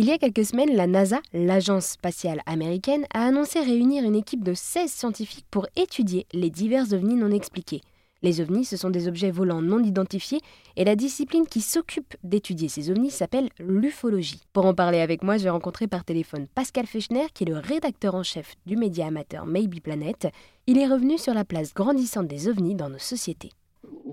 Il y a quelques semaines, la NASA, l'agence spatiale américaine, a annoncé réunir une équipe de 16 scientifiques pour étudier les divers ovnis non expliqués. Les ovnis, ce sont des objets volants non identifiés et la discipline qui s'occupe d'étudier ces ovnis s'appelle l'ufologie. Pour en parler avec moi, j'ai rencontré par téléphone Pascal Fechner, qui est le rédacteur en chef du média amateur Maybe Planet. Il est revenu sur la place grandissante des ovnis dans nos sociétés.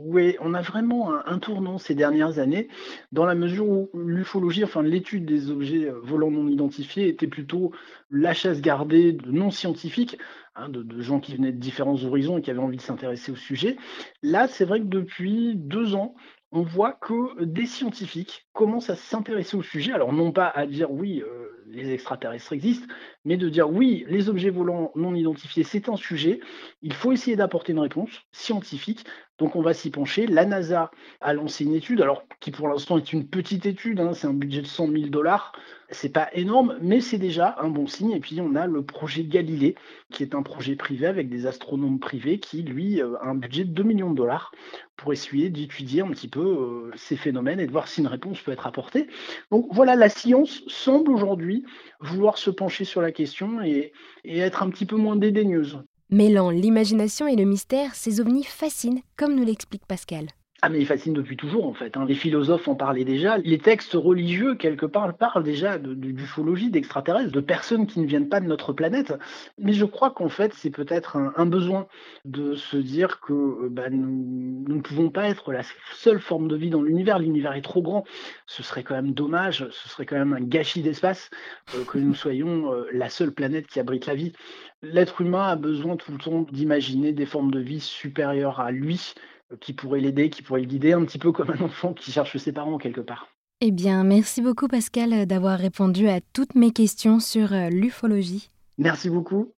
Oui, on a vraiment un, tournant ces dernières années, dans la mesure où l'ufologie, enfin l'étude des objets euh, volants non identifiés, était plutôt la chasse gardée de non-scientifiques, hein, de, de, gens qui venaient de différents horizons et qui avaient envie de s'intéresser au sujet. Là, c'est vrai que depuis deux ans, on voit que des scientifiques commencent à s'intéresser au sujet. Alors non pas à dire oui, euh, les extraterrestres existent, mais de dire oui, les objets volants non identifiés, c'est un sujet. Il faut essayer d'apporter une réponse scientifique. Donc on va s'y pencher. La NASA a lancé une étude, alors qui pour l'instant est une petite étude, hein, c'est un budget de 100 000 dollars. C'est pas énorme, mais c'est déjà un bon signe. Et puis on a le projet Galilée, qui est un projet privé avec des astronomes privés, qui lui euh, a un budget de 2 millions de dollars pour essayer d'étudier un petit peu euh, ces phénomènes et de voir si une réponse peut être apportée. Donc voilà, la science semble aujourd'hui vouloir se pencher sur la question et, et être un petit peu moins dédaigneuse. Mêlant l'imagination et le mystère, ces ovnis fascinent, comme nous l'explique Pascal. Ah mais il fascine depuis toujours en fait. Hein. Les philosophes en parlaient déjà. Les textes religieux quelque part parlent déjà d'ufologie, d'extraterrestres, de personnes qui ne viennent pas de notre planète. Mais je crois qu'en fait c'est peut-être un, besoin de se dire que euh, bah, nous, ne pouvons pas être la seule forme de vie dans l'univers. L'univers est trop grand. Ce serait quand même dommage. Ce serait quand même un gâchis d'espace euh, que nous soyons euh, la seule planète qui abrite la vie. L'être humain a besoin tout le temps d'imaginer des formes de vie supérieures à lui qui pourrait l'aider, qui pourrait le guider, un petit peu comme un enfant qui cherche ses parents quelque part. Eh bien, merci beaucoup Pascal d'avoir répondu à toutes mes questions sur euh, l'ufologie. Merci beaucoup.